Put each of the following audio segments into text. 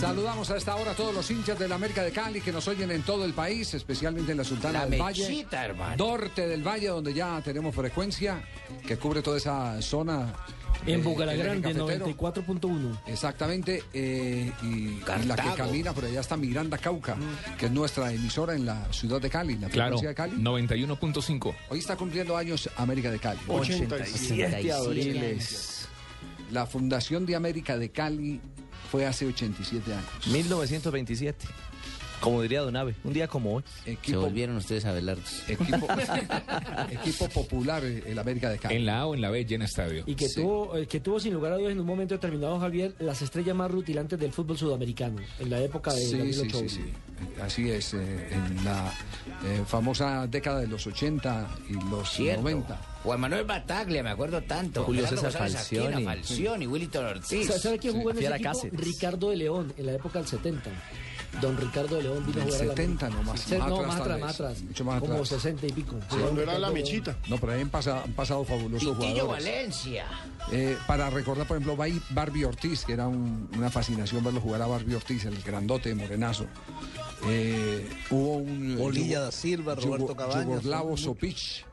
Saludamos a esta hora a todos los hinchas de la América de Cali que nos oyen en todo el país, especialmente en la Sultana La del mechita, Valle, hermano. Norte del Valle, donde ya tenemos frecuencia que cubre toda esa zona. En eh, cafetero. 94.1. Exactamente, eh, y, y la que camina por allá está Miranda Cauca, que es nuestra emisora en la ciudad de Cali, en la Claro, frecuencia de Cali. 91.5. Hoy está cumpliendo años América de Cali. 87 abriles. La fundación de América de Cali fue hace 87 años. 1927. Como diría Don Ave, un día como hoy. Se volvieron ustedes a velardos. equipo, equipo popular eh, el América de Cali. En la A o en la B llena estadio. Y que, Sí. tuvo, eh, que tuvo sin lugar a dudas en un momento determinado, Javier, las estrellas más rutilantes del fútbol sudamericano, en la época de Sí, Gabriel sí, Ochoa. sí, sí. Así es, eh, en la eh, famosa década de los 80 y los Cierto. 90. Juan Manuel Bataglia, me acuerdo tanto. Julio César Falcioni. Falcioni, Willington Ortiz. ¿Sabe, sabe quién jugó en ese equipo? Cáceres. Ricardo de León, en la época del 70. Don Ricardo de León vino a jugar a la 70 América. nomás, Se- no, atrás más atrás, más atrás. mucho más Como atrás. 60 y pico. Cuando era la mechita. No, pero ahí han pasado, han pasado fabulosos Titillo jugadores. Valencia. Eh, para recordar, por ejemplo, Barbie Ortiz, que era un- una fascinación verlo jugar a Barbie Ortiz, el grandote morenazo. Eh, hubo un. Bolilla da Silva, Yugo- Roberto Cabañas, Yugoslavo Sopich,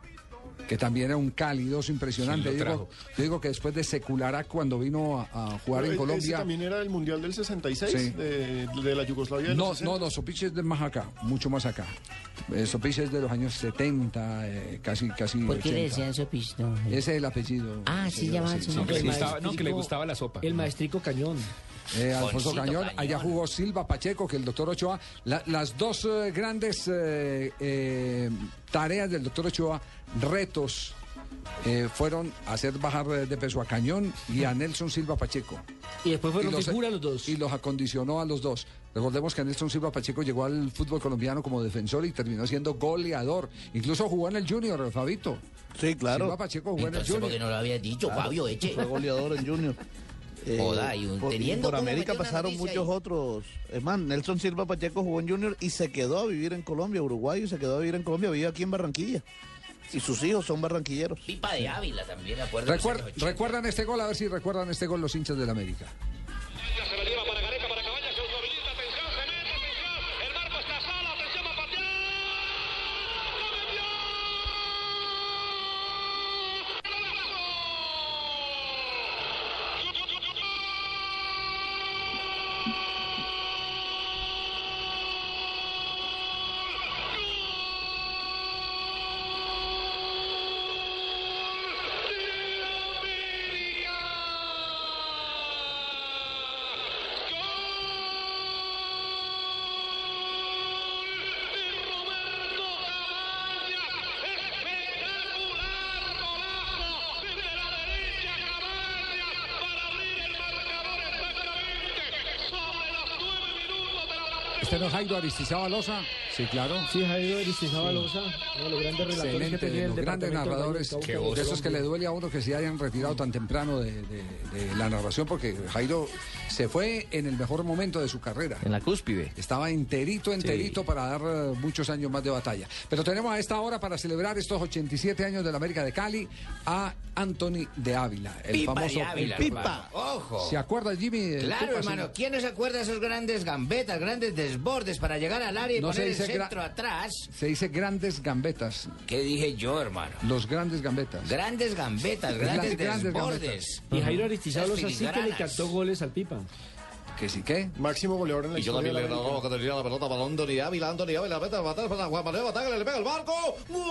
que también era un cálido impresionante. ¿Quién Yo digo, yo digo que después de Secularac, cuando vino a, a jugar en Ese Colombia. también era el Mundial del 66, Sí. de, de la Yugoslavia. de No, no, 60. no, Sopich es de más acá, mucho más acá. Eh, Sopich es de los años 70, eh, casi, casi. ¿Por qué le 80. decían Sopich? No, Ese es el apellido. Ah, sí, llamaban sí, No, que, le El gustaba, no, que le gustaba la sopa. El maestrico Cañón. Eh, Alfonso Cañón, Cañón. allá jugó Silva Pacheco, que el doctor Ochoa. La- las dos eh, grandes eh, eh, tareas del doctor Ochoa, retos, eh, fueron hacer bajar de peso a Cañón y a Nelson Silva Pacheco. Y después fueron Y los- figura los dos. Y los acondicionó a los dos. Recordemos que Nelson Silva Pacheco llegó al fútbol colombiano como defensor y terminó siendo goleador. Incluso jugó en el Junior, Fabito. Sí, Silva claro. Pacheco jugó en el Entonces, ¿por qué Junior. no lo había dicho, Fabio? Eche. Fue goleador en Junior. Eh, Joda, y un- por, teniendo por cómo América pasaron muchos ahí. otros. Es más, Nelson Silva Pacheco jugó en Junior y se quedó a vivir en Colombia, uruguayo, y se quedó a vivir en Colombia, vive aquí en Barranquilla. Y sus hijos son barranquilleros. Pipa de Ávila también, acuerdo. Recuer- ¿Recuerdan este gol? A ver si recuerdan este gol los hinchas del América. ¿Este no es Jairo Aristizábal Loza? Sí, claro. Sí, Jairo Aristizábal Loza, uno de los grandes relatores que Excelente, tenía el los grandes narradores, de esos que le duele a uno que se hayan retirado tan temprano de, de- de la narración, porque Jairo se fue en el mejor momento de su carrera. En la cúspide. Estaba enterito, enterito para dar eh, muchos años más de batalla. Pero tenemos a esta hora para celebrar estos 87 años de la América de Cali a Anthony de Ávila, el Pipa famoso de Ávila, el Pipa. hermano. Ojo. ¿Se acuerda Jimmy? Claro, Pipa, hermano. ¿Quién no se acuerda de esos grandes gambetas, grandes desbordes para llegar al área y No se poner el dice gra- centro atrás? Se dice grandes gambetas, ¿Qué dije yo, hermano? los grandes gambetas. Grandes gambetas, grandes Grandes desbordes. Y Jairo Aristizábal Esas Loza sí que le cantó goles al Pipa. ¿Que sí qué? Máximo goleador en la Y yo historia. también le que tenía la pelota para Anthony Ávila, Anthony Ávila, mete, mete, para Juan Manuel le pega el barco. ¡Gol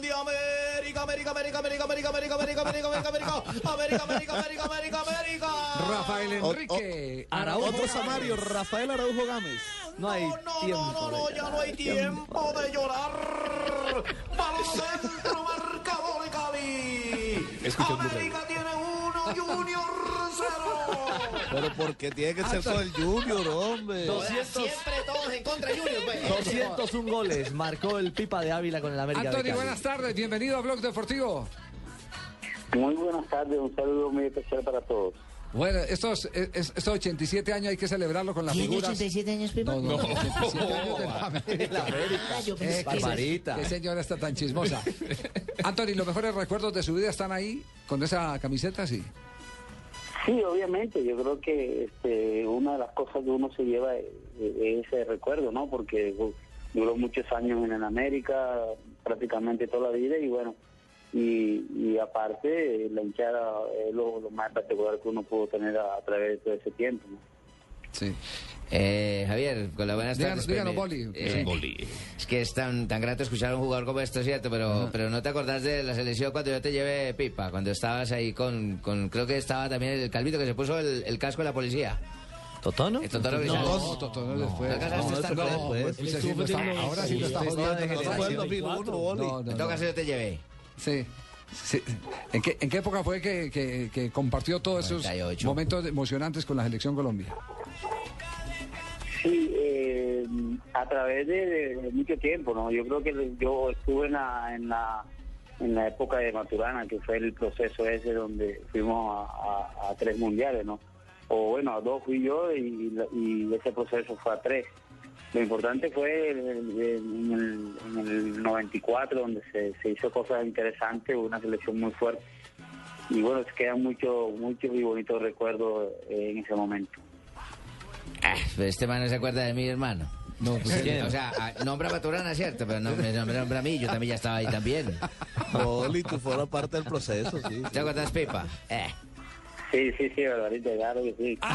de América, América, América, América, América, América, América, América, América, América, América, América, América, América, América. Rafael Enrique. Araujo Otro Samario, Rafael Araujo Gámez. No hay no, no, no, no, ya no hay tiempo de llorar. Para el centro, marcador de América tiene uno, Junior cero. Pero porque tiene que ser con el Junior, hombre. Joda, Siempre todos en contra de Junior. pues. 201 goles marcó el Pipa de Ávila con el América Anthony, buenas tardes, bienvenido a Blog Deportivo. Muy buenas tardes, un saludo muy especial para todos. Bueno, estos, es- estos 87 años hay que celebrarlo con las ¿Tiene figuras. 87 años, Pipa? No, no, 87 años de la América. Ah, yo pensé Eh, que- qué se- Barbarita. Qué señora está tan chismosa. Anthony, ¿los mejores recuerdos de su vida están ahí con esa camiseta? Sí. Sí, obviamente, yo creo que este, una de las cosas que uno se lleva es, es ese recuerdo, ¿no? Porque du- duró muchos años en América, prácticamente toda la vida y bueno, y, y aparte la hinchada es lo, lo más espectacular que uno pudo tener a, a través de todo ese tiempo, ¿no? Sí. Eh, Javier, con las buenas tardes. díganos, pues, Boli. eh, Boli. Es que es tan, tan grato escuchar a un jugador como esto, ¿cierto? Pero, pero no te acordás de la selección cuando yo te llevé pipa, cuando estabas ahí con, con creo que estaba también el calvito que se puso el, el casco de la policía. ¿Totono? No, fue. ¿No pues. Ahora sí lo está jodiendo. No fue el 2001, Boli. No, no, En todo caso yo te llevé. Sí. Sí. ¿En, qué, ¿En qué época fue que, que- que compartió todos esos 98. momentos emocionantes con la selección Colombia? Sí, eh, a través de, mucho tiempo, ¿no? Yo creo que yo estuve en la, en la, en la época de Maturana, que fue el proceso ese donde fuimos a, tres mundiales, ¿no? O bueno, a dos fui yo y, ese proceso fue a tres. Lo importante fue en, el, el 94, donde se, se hizo cosas interesantes, una selección muy fuerte. Y bueno, quedan muchos muchos y bonitos recuerdos eh, en ese momento. Ah, este man no se acuerda de mí, hermano. No, pues, Sí, o sea, ah, nombra a Maturana, ¿cierto? Pero no me nombra, nombra a mí, yo también ya estaba ahí también. Boli, tú fueras parte del proceso, sí. ¿Te acuerdas, Pipa? Eh. Sí, sí, sí, Barbarita, claro que sí.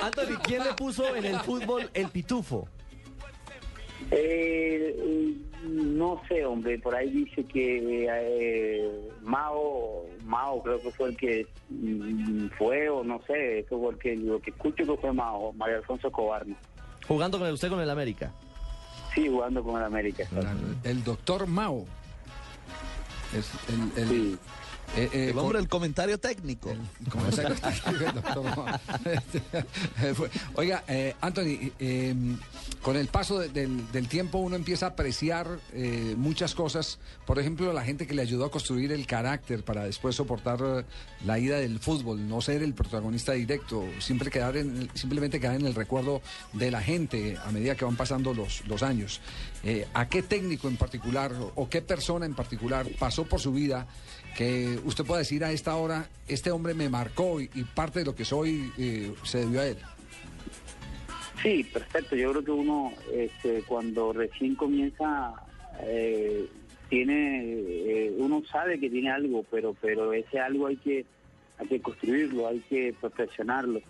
Anthony, ¿quién le puso en el fútbol el pitufo? Eh, no sé, hombre, por ahí dice que eh, Mao, Mao creo que fue el que mm, fue o no sé, eso fue el que, lo que escucho que fue Mao, María Alfonso Escobar, ¿no? Jugando con el- usted con el América. Sí, jugando con el América. el doctor Mao. Es el, el, Sí. Eh, eh, El hombre del comentario técnico. Oiga, eh, Anthony, con el paso de- del, del tiempo uno empieza a apreciar eh, muchas cosas. Por ejemplo, la gente que le ayudó a construir el carácter para después soportar eh, la ida del fútbol, no ser el protagonista directo, siempre quedar en, el- simplemente quedar en el recuerdo de la gente a medida que van pasando los, los años. Eh, ¿A qué técnico en particular o qué persona en particular pasó por su vida que usted pueda decir a esta hora, este hombre me marcó y, parte de lo que soy eh, se debió a él? Sí, perfecto. Yo creo que uno, este, cuando recién comienza, eh, tiene, eh, uno sabe que tiene algo, pero, pero ese algo hay que, hay que construirlo, hay que perfeccionarlo.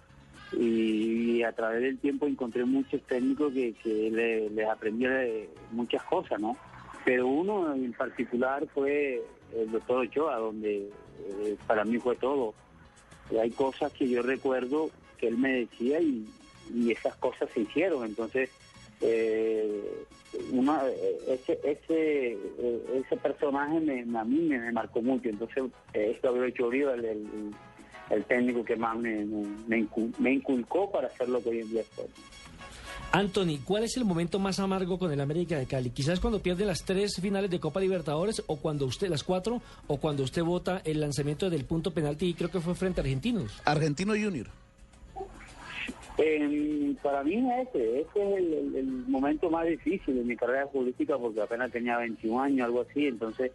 Y, a través del tiempo encontré muchos técnicos que, que le- les aprendí de muchas cosas, ¿no? Pero uno en particular fue el doctor Ochoa, donde eh, para mí fue todo. Y hay cosas que yo recuerdo que él me decía y, esas cosas se hicieron. Entonces, eh, una, eh, ese, ese, eh, ese personaje me, a mí me, me marcó mucho. Entonces, eh, es Gabriel Chorío, el, técnico que más me, me, me incu- me inculcó para hacer lo que hoy en día soy. Anthony, ¿cuál es el momento más amargo con el América de Cali? Quizás cuando pierde las tres finales de Copa Libertadores o cuando usted, las cuatro, o cuando usted vota el lanzamiento del punto penalti y creo que fue frente a Argentinos. Argentino Junior. Eh, para mí ese, ese es el, el- el momento más difícil de mi carrera política porque apenas tenía 21 años, algo así, entonces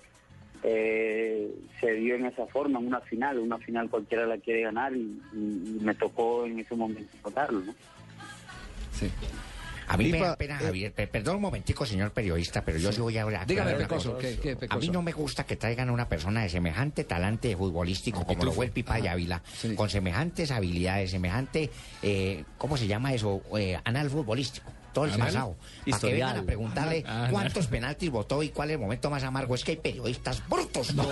eh, se dio en esa forma, en una final, una final cualquiera la quiere ganar y, y- y me tocó en ese momento votarlo, ¿no? Sí. A mí me Pipa, da pena, eh, Javier. Perdón un momentico, señor periodista, pero yo sí voy a hablar. Dígame, Pecoso, cosa. ¿qué, qué, A mí no me gusta que traigan a una persona de semejante talante futbolístico como lo fue el Pipa de Ávila, sí. con semejantes habilidades, semejante, eh, ¿cómo se llama eso? Eh, anal futbolístico. Todo el ¿Anal? pasado. Para que vengan a preguntarle Ah, anal. cuántos penaltis votó y cuál es el momento más amargo. Es que hay periodistas brutos. No,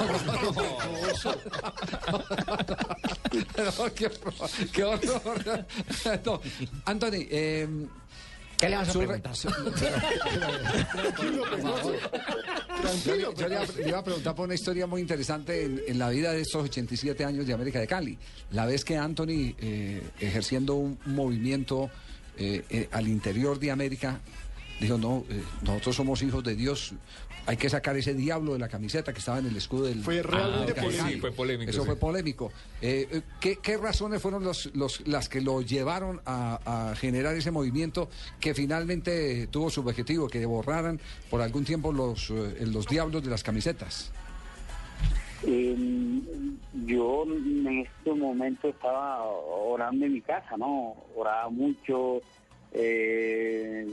No, qué horror. Qué horror. No, Anthony, eh, ¿Qué le vas a preguntar? Yo, le- yo le, iba, le iba a preguntar por una historia muy interesante en, en la vida de estos 87 años de América de Cali. La vez que Anthony, eh, ejerciendo un movimiento eh, eh, al interior de América, dijo, no, eh, nosotros somos hijos de Dios, hay que sacar ese diablo de la camiseta que estaba en el escudo del... Fue realmente de polémico. Cali". Sí, fue polémico, Eso sí. fue polémico. Eh, eh, ¿qué, qué razones fueron los, los, las que lo llevaron a, a generar ese movimiento que finalmente tuvo su objetivo, que borraran por algún tiempo los, eh, los diablos de las camisetas? Eh, yo en este momento estaba orando en mi casa, ¿no? Oraba mucho, eh,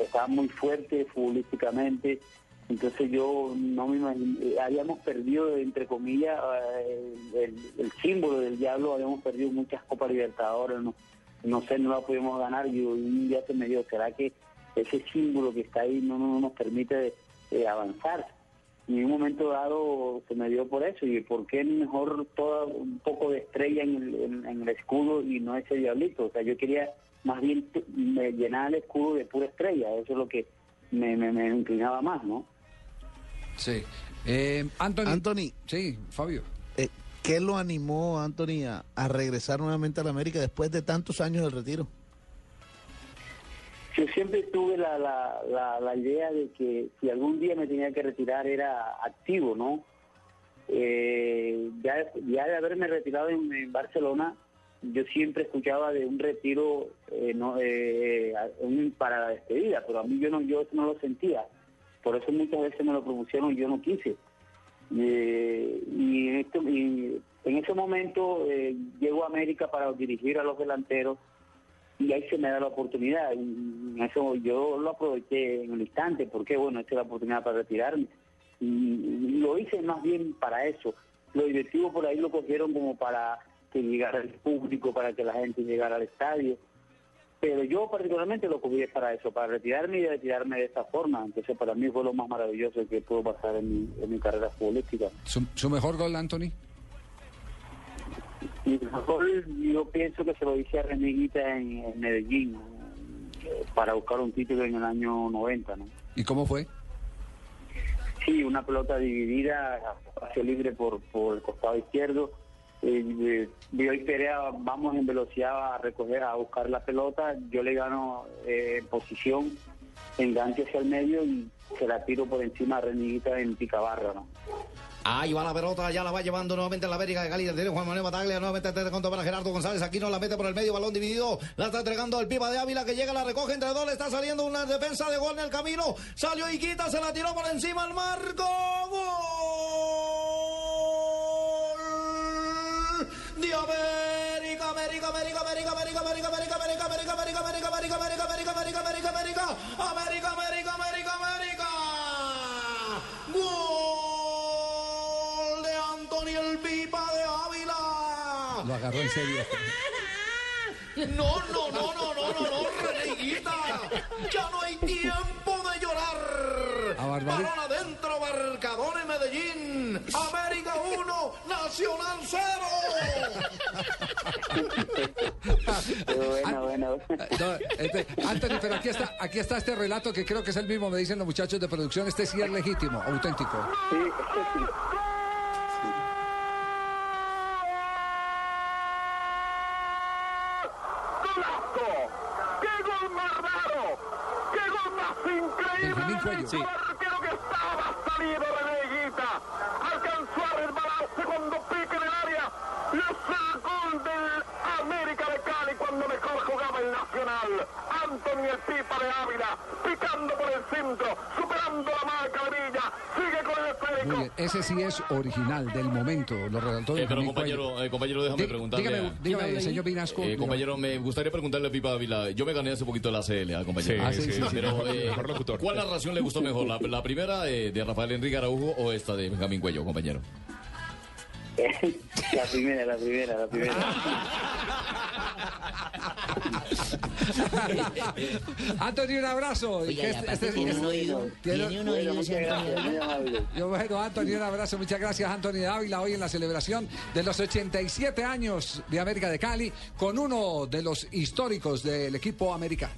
estaba muy fuerte futbolísticamente. Entonces yo no me imagino, eh, habíamos perdido, entre comillas, eh, el, el símbolo del diablo, habíamos perdido muchas Copas Libertadores, no, no sé, no la pudimos ganar y un día se me dio, ¿será que ese símbolo que está ahí no, no nos permite eh, avanzar? Y en un momento dado se me dio por eso, y por qué mejor todo un poco de estrella en el, en el escudo y no ese diablito, o sea, yo quería más bien me llenar el escudo de pura estrella, eso es lo que me, me, me inclinaba más, ¿no? Sí. Eh, Anthony. Anthony. Sí, Fabio. Eh, ¿Qué lo animó, Anthony, a, a regresar nuevamente a la América después de tantos años del retiro? Yo siempre tuve la, la, la, la idea de que si algún día me tenía que retirar era activo, ¿no? Eh, ya, ya de haberme retirado en, en Barcelona, yo siempre escuchaba de un retiro eh, no, eh, un- para la despedida, pero a mí yo no, yo eso no lo sentía. Por eso muchas veces me lo propusieron y yo no quise. Eh, y, en este- y en ese momento eh, llego a América para dirigir a los delanteros y ahí se me da la oportunidad y eso yo lo aproveché en el instante porque bueno esta es la oportunidad para retirarme y, y lo hice más bien para eso lo directivo por ahí lo cogieron como para que llegara el público para que la gente llegara al estadio pero yo particularmente lo cogí para eso para retirarme y retirarme de esta forma entonces para mí fue lo más maravilloso que pudo pasar en mi, en mi carrera futbolística ¿Su, su mejor gol, Anthony? Y el gol yo pienso que se lo hice a Reneguita en, en Medellín para buscar un título en el año 90, ¿no? ¿Y cómo fue? Sí, una pelota dividida, espacio libre por, por el costado izquierdo. Eh, eh, yo y Perea vamos en velocidad a recoger, a buscar la pelota. Yo le gano eh, posición, enganche hacia el medio y se la tiro por encima a Reneguita en picabarra, ¿no? Ahí va la pelota, ya la va llevando nuevamente la América de Cali. Tiene Juan Manuel Bataglia, nuevamente te conto para Gerardo González. Aquí no la mete por el medio, balón dividido. La está entregando el Pipa de Ávila que llega, la recoge entre dos. Le está saliendo una defensa de gol en el camino. Salió Iquita, se la tiró por encima al marco. ¡Gol! Lo agarró en serio. No, no, no, no, no, no, no, Reneguita. Ya no hay tiempo de llorar. Balón adentro, marcador en Medellín. América 1, Nacional 0. Bueno, bueno. No, este, Anthony, pero aquí está, aquí está este relato que creo que es el mismo, me dicen los muchachos de producción. Este sí es legítimo, auténtico. Sí, este sí. ¡Golazo! ¡Qué gol más raro! ¡Qué gol más increíble! Benjamín Cuello. Sí. El arquero que estaba salido de Neguita alcanzó a resbalarse cuando pique en el Le sacó del América de Cali cuando mejor jugaba el Nacional. Antonio el Pipa de Ávila picando por el centro, superando la marca de Villa. Sigue con el esférico. Muy bien, ese sí es original del momento, lo relató Eh, pero compañero, eh, compañero, déjame Di- preguntarle. dígame, dígame, señor Vinasco. Eh, compañero, me gustaría preguntarle a Pipa Ávila. Yo me gané hace poquito la CLA, compañero. Sí, Ah, sí, sí, sí. Pero, Mejor- eh, mejor locutor. ¿cuál narración le gustó mejor? ¿La, la primera eh, de Rafael Enrique Araujo o esta de Benjamín Cuello, compañero? La primera, la primera, la primera. Anthony, un abrazo. Oiga, este- este- tiene este- un oído, tiene- tiene un oído. Yo, bueno, Anthony, un abrazo. Muchas gracias, Anthony Dávila, hoy en la celebración de los 87 años de América de Cali, con uno de los históricos del equipo americano.